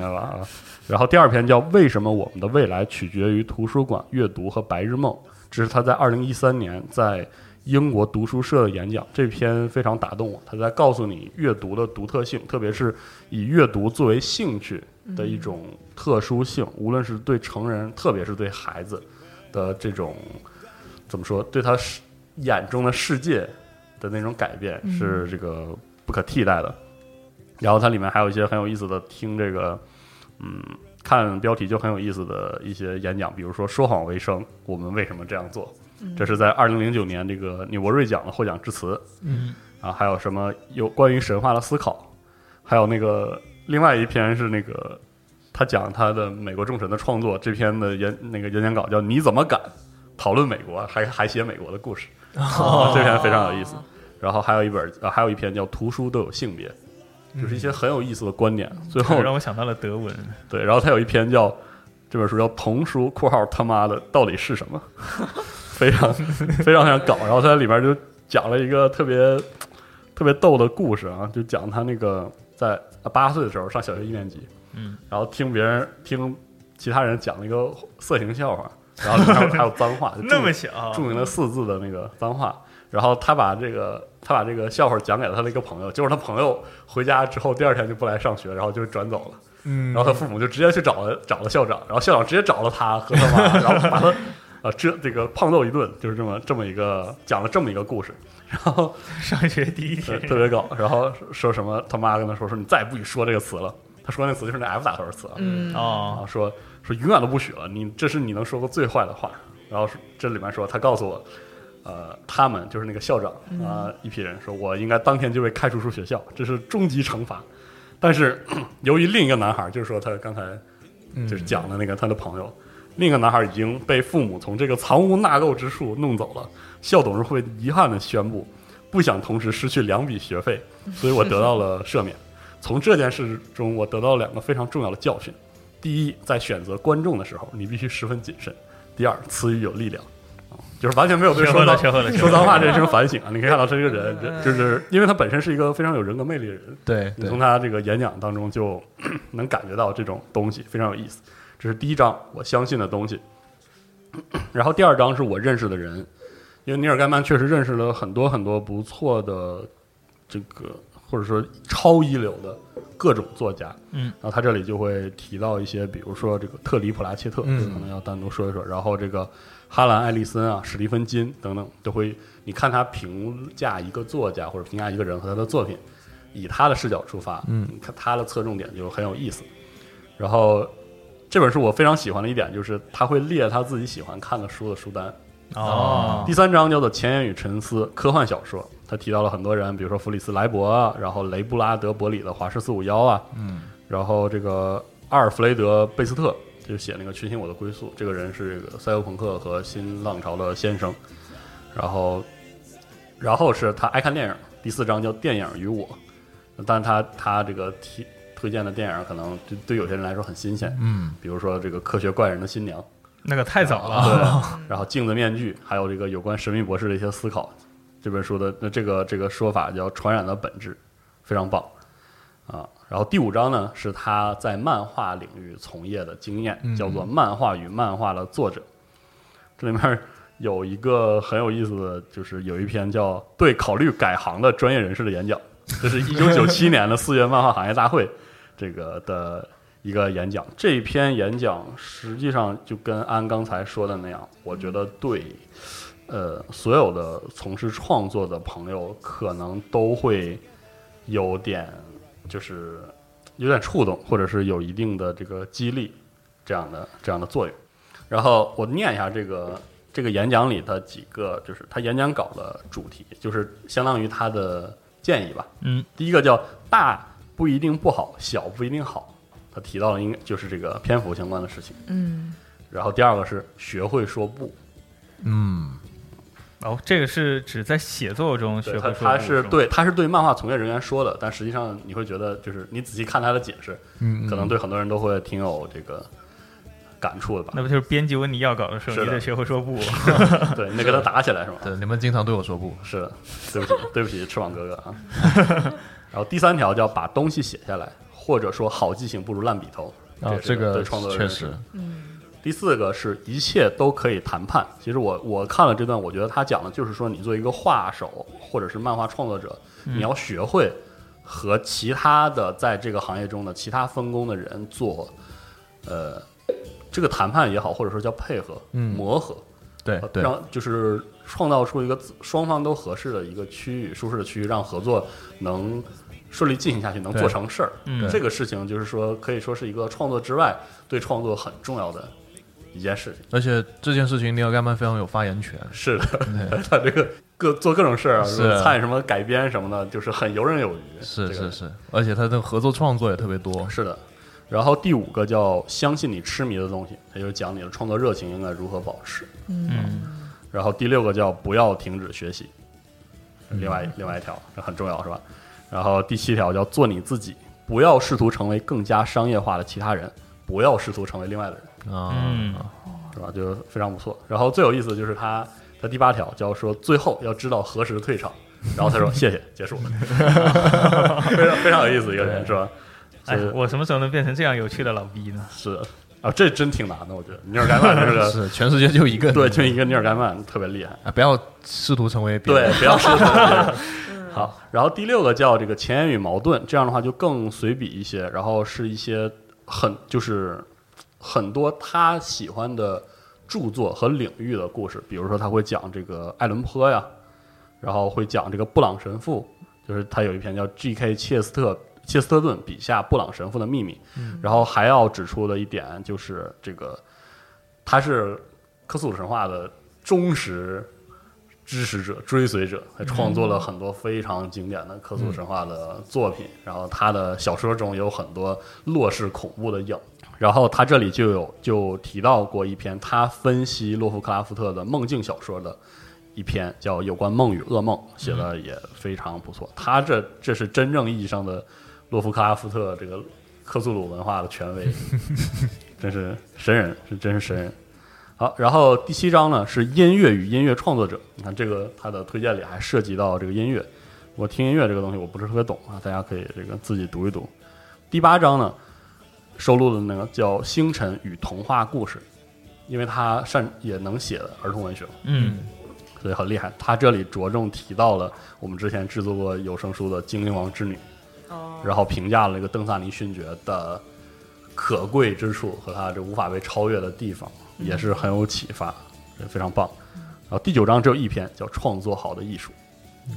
明白吧？啊，然后第二篇叫“为什么我们的未来取决于图书馆、阅读和白日梦”，这是他在二零一三年在英国读书社的演讲，这篇非常打动我。他在告诉你阅读的独特性，特别是以阅读作为兴趣的一种特殊性，无论是对成人，特别是对孩子的这种怎么说，对他眼中的世界的那种改变，是这个不可替代的。然后它里面还有一些很有意思的，听这个，嗯，看标题就很有意思的一些演讲，比如说“说谎为生”，我们为什么这样做？这是在二零零九年这个纽伯瑞奖的获奖致辞。嗯啊，还有什么有关于神话的思考，还有那个另外一篇是那个他讲他的美国众神的创作，这篇的演那个演讲稿叫“你怎么敢讨论美国，还还写美国的故事”，啊这篇非常有意思。然后还有一本啊，还有一篇叫“图书都有性别”，就是一些很有意思的观点。最后让我想到了德文，对，然后他有一篇叫这本书叫《童书（括号他妈的到底是什么？》，非常非常非常搞。然后他在里边就讲了一个特别特别逗的故事啊，就讲他那个在八岁的时候上小学一年级，嗯，然后听别人听其他人讲了一个色情笑话，然后还有还有脏话，就 那著么小，著名的四字的那个脏话。然后他把这个他把这个笑话讲给了他的一个朋友，结果他朋友回家之后第二天就不来上学，然后就转走了。嗯。然后他父母就直接去找了找了校长，然后校长直接找了他和他妈，然后把他啊这这个胖揍一顿，就是这么这么一个讲了这么一个故事，然后上学第一呃天，特别搞，然后说什么他妈跟他说说你再也不许说这个词了，他说那词就是那 F 打头的词啊，嗯。哦。啊，说说永远都不许了，你这是你能说过最坏的话。然后这里面说他告诉我，呃，他们就是那个校长啊、一批人说我应该当天就被开除出学校，这是终极惩罚。但是 由于另一个男孩，就是说他刚才就是讲的那个他的朋友，另一个男孩已经被父母从这个藏污纳垢之处弄走了。校董事会遗憾地宣布，不想同时失去两笔学费，所以我得到了赦免。从这件事中，我得到了两个非常重要的教训：第一，在选择观众的时候，你必须十分谨慎；第二，词语有力量。啊就是完全没有对说脏说脏话这是反省啊！你可以看到他这个人，这 就是因为他本身是一个非常有人格魅力的人，对对。你从，他这个演讲当中就能感觉到这种东西非常有意思。这是第一章我相信的东西，然后第二章是我认识的人，因为尼尔盖曼确实认识了很多很多不错的这个或者说超一流的各种作家，嗯，然后他这里就会提到一些，比如说这个特里普拉切特，嗯。可能要单独说一说，然后这个哈兰艾利森啊、史蒂芬金等等，都会你看他评价一个作家或者评价一个人和他的作品，以他的视角出发，嗯你看他的侧重点就很有意思。然后这本书我非常喜欢的一点就是他会列他自己喜欢看的书的书单，哦第三章叫做《前言与沉思》科幻小说，他提到了很多人，比如说弗里斯莱伯啊，然后雷布拉德伯里的《华氏四五幺》啊，嗯，然后这个阿尔弗雷德贝斯特就写那个《群星我的归宿》，这个人是这个赛博朋克和新浪潮的先生，然后然后是他爱看电影，第四章叫《电影与我》，但是他他这个提推荐的电影可能对对有些人来说很新鲜，嗯，比如说这个科学怪人的新娘。那个太早了，对，然后镜子面具，还有这个有关神秘博士的一些思考，这本书的那这个这个说法叫传染的本质，非常棒啊。然后第五章呢是他在漫画领域从业的经验，叫做《漫画与漫画的作者》。这里面有一个很有意思的，就是有一篇叫《对考虑改行的专业人士的演讲》，这是一九九七年的四月漫画行业大会这个的一个演讲。这一篇演讲实际上就跟安刚才说的那样，我觉得对，呃，所有的从事创作的朋友可能都会有点就是有点触动，或者是有一定的这个激励这样的这样的作用。然后我念一下这个这个演讲里的几个，就是他演讲稿的主题，就是相当于他的建议吧。嗯，第一个叫大不一定不好，小不一定好。他提到了应该就是这个篇幅相关的事情。嗯，然后第二个是学会说不，嗯，哦，这个是指在写作中学会说不他是对他是对漫画从业人员说的，但实际上你会觉得就是你仔细看他的解释，嗯，可能对很多人都会挺有这个感触的吧那。不就是编辑问你要稿的时候，你得学会说不？对，你得跟他打起来是吗？对，你们经常对我说不，是的，对不起，对不起，翅膀哥哥啊。然后第三条叫把东西写下来，或者说好记性不如烂笔头。啊，这个对创作确实，第四个是一切都可以谈判。其实我我看了这段，我觉得他讲的就是说，你作为一个画手或者是漫画创作者，你要学会和其他的在这个行业中的其他分工的人做，呃，这个谈判也好，或者说叫配合、嗯。磨合，对对，让就是创造出一个双方都合适的一个区域，舒适的区域，让合作能顺利进行下去，能做成事儿。嗯。这个事情就是说，可以说是一个创作之外对创作很重要的一件事情。而且这件事情尼尔盖曼非常有发言权，是的，他这个各做各种事儿啊，是参与什么改编什么的，就是很游刃有余。这个是是是，而且他的合作创作也特别多，是的。然后第五个叫相信你痴迷的东西，也就是讲你的创作热情应该如何保持。嗯，然后第六个叫不要停止学习，另外另外一条这很重要是吧？然后第七条叫做你自己，不要试图成为更加商业化的其他人，不要试图成为另外的人，啊，嗯是吧？就非常不错。然后最有意思的就是他他第八条叫说最后要知道何时退场，然后他说谢谢结束了，非常非常有意思一个人是吧？哎，我什么时候能变成这样有趣的老逼呢？是啊，这真挺难的，我觉得尼尔盖曼这个是全世界就一个，对，就一个尼尔盖曼特别厉害。啊，不要试图成为别对，，不要试图 好，然后第六个叫这个前言与矛盾，这样的话就更随笔一些，然后是一些很就是很多他喜欢的著作和领域的故事，比如说他会讲这个爱伦坡呀，然后会讲这个布朗神父，就是他有一篇叫 G.K. 切斯特切斯特顿笔下布朗神父的秘密，然后还要指出的一点就是这个他是科苏鲁神话的忠实支持者、追随者，还创作了很多非常经典的克苏鲁神话的作品。然后他的小说中有很多洛氏恐怖的影。然后他这里就有就提到过一篇他分析洛夫克拉夫特的梦境小说的一篇，叫《有关梦与噩梦》，写的也非常不错。他这这是真正意义上的洛夫克拉夫特这个克苏鲁文化的权威，真是神人，是真是神人。好，然后第七章呢是音乐与音乐创作者。你看这个他的推荐里还涉及到这个音乐。我听音乐这个东西我不是特别懂啊，大家可以这个自己读一读。第八章呢收录的那个叫《星辰与童话故事》，因为他善也能写的儿童文学，嗯所以很厉害。他这里着重提到了我们之前制作过有声书的《精灵王之女》，哦，然后评价了这个邓萨尼勋爵的可贵之处和他这无法被超越的地方，也是很有启发，也非常棒。然后第九章只有一篇，叫《创作好的艺术》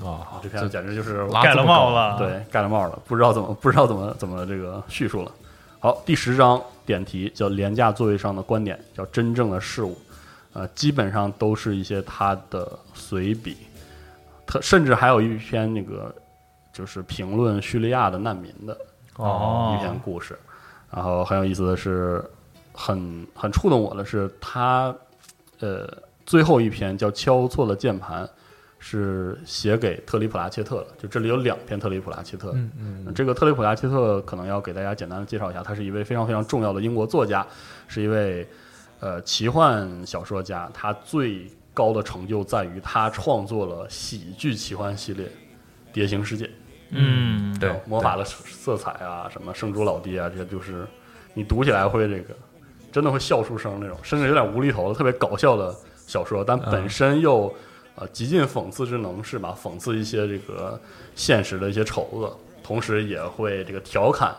啊，这篇简直就是盖了帽了，，对盖了帽了，不知道怎么不知道怎么怎么这个叙述了。好，第十章点题叫廉价座位上的观点，叫真正的事物，呃，基本上都是一些他的随笔，特甚至还有一篇那个就是评论叙利亚的难民的哦一篇故事。然后很有意思的是，很很触动我的是他，呃，最后一篇叫《敲错了键盘》，是写给特里普拉切特的。就这里有两篇特里普拉切特，嗯嗯这个特里普拉切特可能要给大家简单的介绍一下，他是一位非常非常重要的英国作家，是一位呃奇幻小说家。他最高的成就在于他创作了喜剧奇幻系列《蝶形世界》。嗯，对魔法的色彩啊，什么圣珠老爹啊，这些就是你读起来会这个真的会笑出声那种，甚至有点无厘头的特别搞笑的小说，但本身又、呃极尽讽刺之能事吧，讽刺一些这个现实的一些丑恶，同时也会这个调侃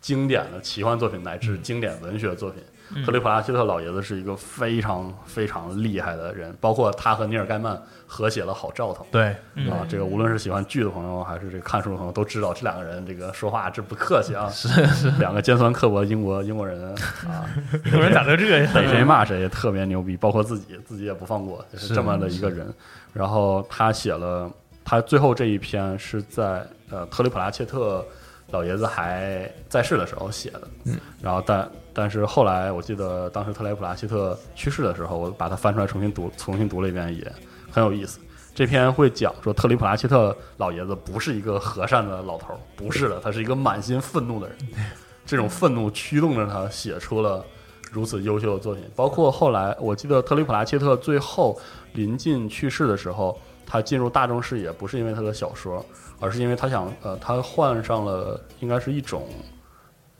经典的奇幻作品乃至经典文学作品。特雷普拉希特老爷子是一个非常非常厉害的人，包括他和尼尔盖曼合写了《好兆头》。对，嗯。啊，这个无论是喜欢剧的朋友，还是这个看书的朋友，都知道这两个人这个说话这不客气啊，是是。两个尖酸刻薄的英国英国人啊，有人咋都这样？逮谁骂谁，特别牛逼，包括自己自己也不放过，就是这么的一个人。然后他写了，他最后这一篇是在呃特里普拉切特老爷子还在世的时候写的，嗯，然后但但是后来我记得当时特雷普拉希特去世的时候，我把它翻出来重新读，重新读了一遍，也很有意思。这篇会讲说特雷普拉希特老爷子不是一个和善的老头儿，不是的，他是一个满心愤怒的人。这种愤怒驱动着他写出了如此优秀的作品，包括后来我记得特雷普拉希特最后临近去世的时候，他进入大众视野不是因为他的小说，而是因为他想呃他患上了应该是一种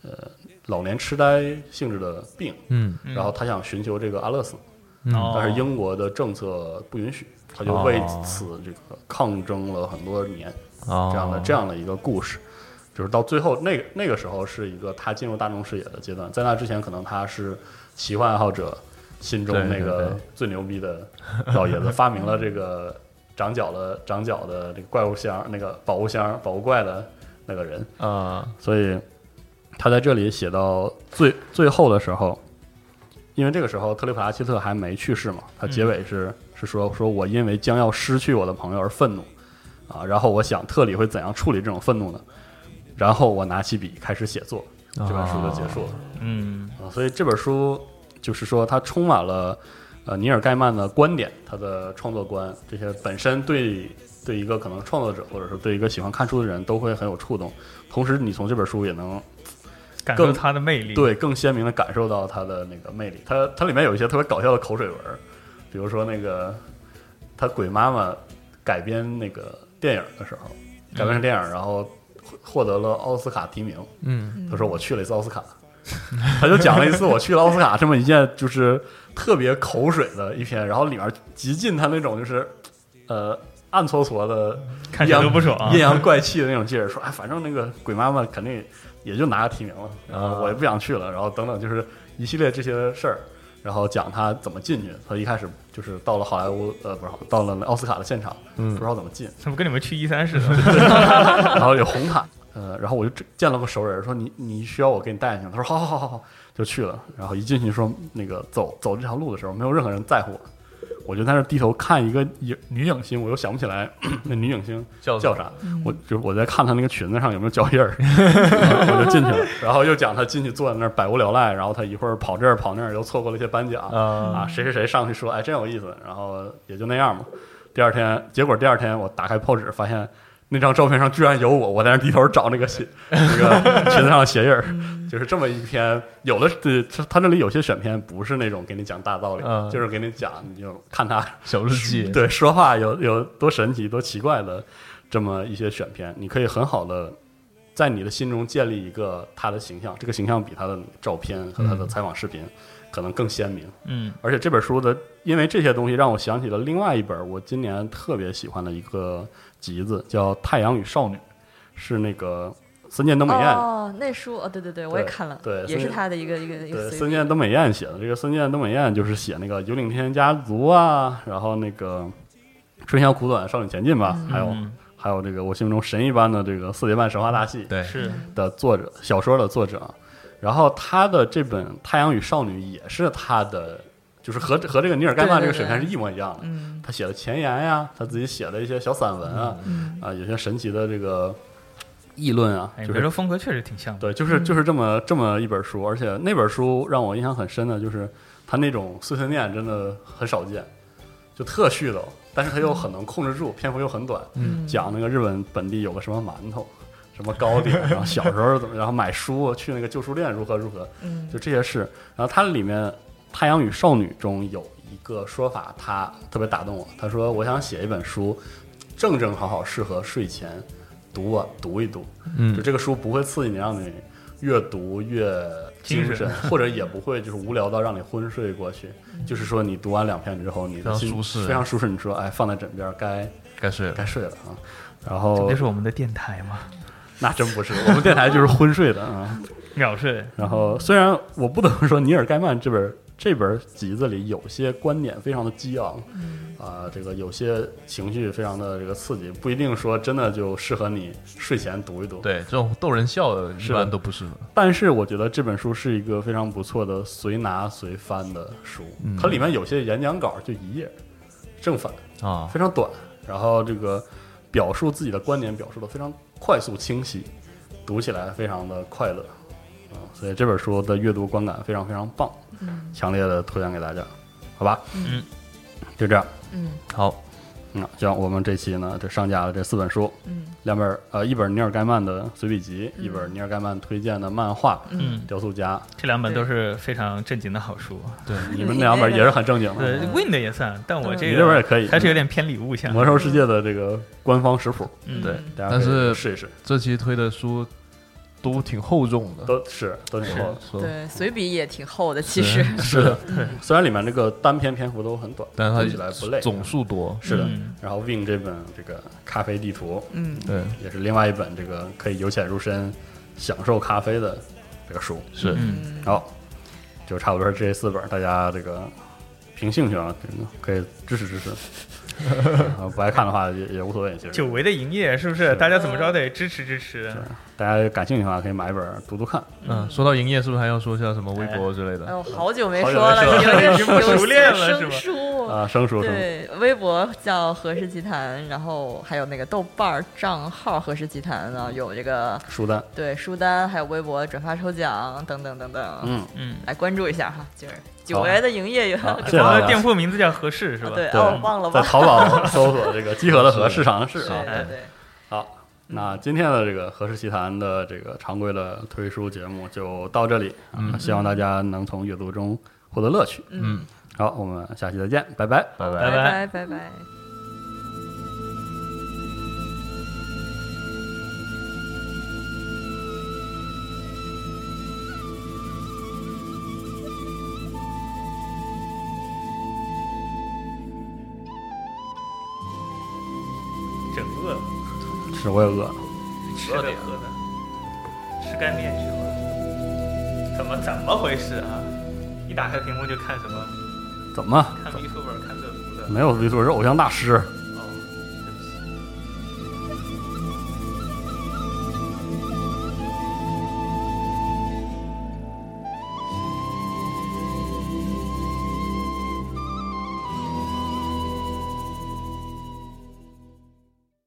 呃老年痴呆性质的病，嗯。然后他想寻求这个安乐死，哦。但是英国的政策不允许，他就为此这个抗争了很多年。哦。这样的这样的一个故事，就是到最后那个那个时候是一个他进入大众视野的阶段，在那之前可能他是奇幻爱好者心中那个最牛逼的老爷子，发明了这个长角的长角的这个怪物箱，那个宝物箱宝物怪的那个人，啊所以他在这里写到最最后的时候，因为这个时候特里普拉切特还没去世嘛，他结尾是、是说说我因为将要失去我的朋友而愤怒啊，然后我想特里会怎样处理这种愤怒呢？然后我拿起笔开始写作，这本书就结束了。嗯啊，所以这本书就是说它充满了呃尼尔盖曼的观点，他的创作观，这些本身对对一个可能创作者或者是对一个喜欢看书的人都会很有触动。同时，你从这本书也能感受更它的魅力。，对更鲜明的感受到他的那个魅力。它它里面有一些特别搞笑的口水文，比如说那个他鬼妈妈改编那个电影的时候，改编成电影，然后获获得了奥斯卡提名。嗯他说我去了一次奥斯卡，他就讲了一次我去了奥斯卡这么一件就是特别口水的一篇，然后里面极尽他那种就是呃暗搓搓的看谁都不爽。阴阳怪气的那种劲儿，说哎，反正那个鬼妈妈肯定也就拿个提名了，然后我也不想去了，然后等等，就是一系列这些事儿，然后讲他怎么进去。他一开始就是到了好莱坞，呃，不是到了奥斯卡的现场，嗯不知道怎么进，怎么跟你们去一三似的？然后有红毯，呃，然后我就见了个熟人，说你你需要我给你带进去吗？他说好好好好好，就去了。然后一进去说那个走走这条路的时候，没有任何人在乎我，我就在那低头看一个影女影星，我又想不起来 那女影星叫叫啥，我就我在看她那个裙子上有没有脚印儿，我就进去了，然后又讲她进去坐在那儿百无聊赖，然后她一会儿跑这儿跑那儿，又错过了一些颁奖啊啊，谁谁谁上去说，哎，真有意思，然后也就那样嘛。第二天，结果第二天我打开报纸，发现那张照片上居然有我，我在那低头找那个鞋，那个裙子上的鞋印儿，就是这么一篇。有的对，它它这里有些选片不是那种给你讲大道理，嗯就是给你讲，你就看他小日记，对说话有有多神奇、多奇怪的这么一些选片，你可以很好的在你的心中建立一个他的形象，这个形象比他的照片和他的采访视频可能更鲜明。嗯而且这本书的，因为这些东西让我想起了另外一本我今年特别喜欢的一个集子，叫《太阳与少女》，是那个森见登美彦。哦，那书哦，对对对，我也看了，对也是他的一个一个一对，个森见登美彦写的。这个森见登美彦就是写那个《有领天家族》啊，然后那个《春宵苦短，少女前进》吧，还有嗯还有这个我心目中神一般的这个《四叠半神话大戏》对，是的作者，小说的作者。然后他的这本《太阳与少女》也是他的，就是和和这个尼尔盖曼这个对对对水片是一模一样的。嗯他写的前言呀，他自己写的一些小散文啊，嗯啊，有些神奇的这个议论啊，哎，就是别说风格确实挺像的。对，就是就是这么这么一本书，而且那本书让我印象很深的就是他那种碎碎念真的很少见，就特絮叨，但是他又很能控制住，篇幅又很短，嗯讲那个日本本地有个什么馒头。什么糕点，然后小时候怎么，然后买书去那个旧书店如何如何，嗯就这些事。然后它里面《太阳与少女》中有一个说法，他特别打动我。他说：“我想写一本书，正正好好适合睡前读我读一读。嗯就嗯，这个书不会刺激你，让你越读越精精神，或者也不会就是无聊到让你昏睡过去。就是说，你读完两篇之后，你的非常心非常舒适。你说，哎，放在枕边，该该睡了该。睡了啊。然后不就是我们的电台吗？那真不是，我们电台就是昏睡的啊。秒睡。然后虽然我不得不说，尼尔盖曼这本这本集子里有些观点非常的激昂，啊、这个有些情绪非常的这个刺激，不一定说真的就适合你睡前读一读。对，这种逗人笑的，一般都不适合。但是我觉得这本书是一个非常不错的随拿随翻的书，嗯它里面有些演讲稿就一页，正反啊，非常短，然后这个表述自己的观点表述的非常快速清晰，读起来非常的快乐啊、所以这本书的阅读观感非常非常棒，嗯。强烈的推荐给大家，好吧？嗯，就这样。嗯。好，嗯，行，我们这期呢，这上架了这四本书，嗯。两本呃，一本尼尔盖曼的随笔集，一本尼尔盖曼推荐的漫画《嗯，雕塑家》，这两本都是非常正经的好书。对，你们那两本也是很正经对的，，Win 的也算，但我这你个这本也可以，还是有点偏礼物向。魔兽世界的这个官方食谱，嗯，对大家可以但是试一试，这期推的书都挺厚重的，都是都挺厚的。对，随笔也挺厚的，其实 是的，虽然里面这个单篇篇幅都很短，但是它起来不累。总数多。是的嗯，然后 Win 这本这个咖啡地图嗯对，也是另外一本这个可以由浅入深享受咖啡的这个书。是嗯，好，就差不多是这四本，大家这个凭兴趣啊，这个可以支持支持。啊 不爱看的话也也无所谓，其实久违的营业是不是？大家怎么着得支持支持。大家感兴趣的话可以买一本读读看。嗯，说到营业，是不是还要说一下什么微博之类的？哎呦，好久没说了，已经不熟练了声是吧书啊，生疏生疏，对，微博叫何氏奇谈，然后还有那个豆瓣儿账号何氏奇谈呢，有这个书单，对书单，还有微博转发抽奖等等等等，嗯，嗯，来关注一下哈。就是久违的营业有好这谢谢大家我们的店铺名字叫合适是吧？对，哦，忘了在，淘宝搜索这个集合的和市场的市啊。对对对，好，那今天的这个何氏奇谈的这个常规的推书节目就到这里希望大家能从阅读中获得乐趣。嗯，好，我们下期再见，拜拜。拜拜拜拜拜拜拜。整饿了，是我也饿了，吃的喝的，吃干面去了。怎么怎么回事啊？一打开屏幕就看什么？怎么看 VCR，看这。没有微缩是偶像大师？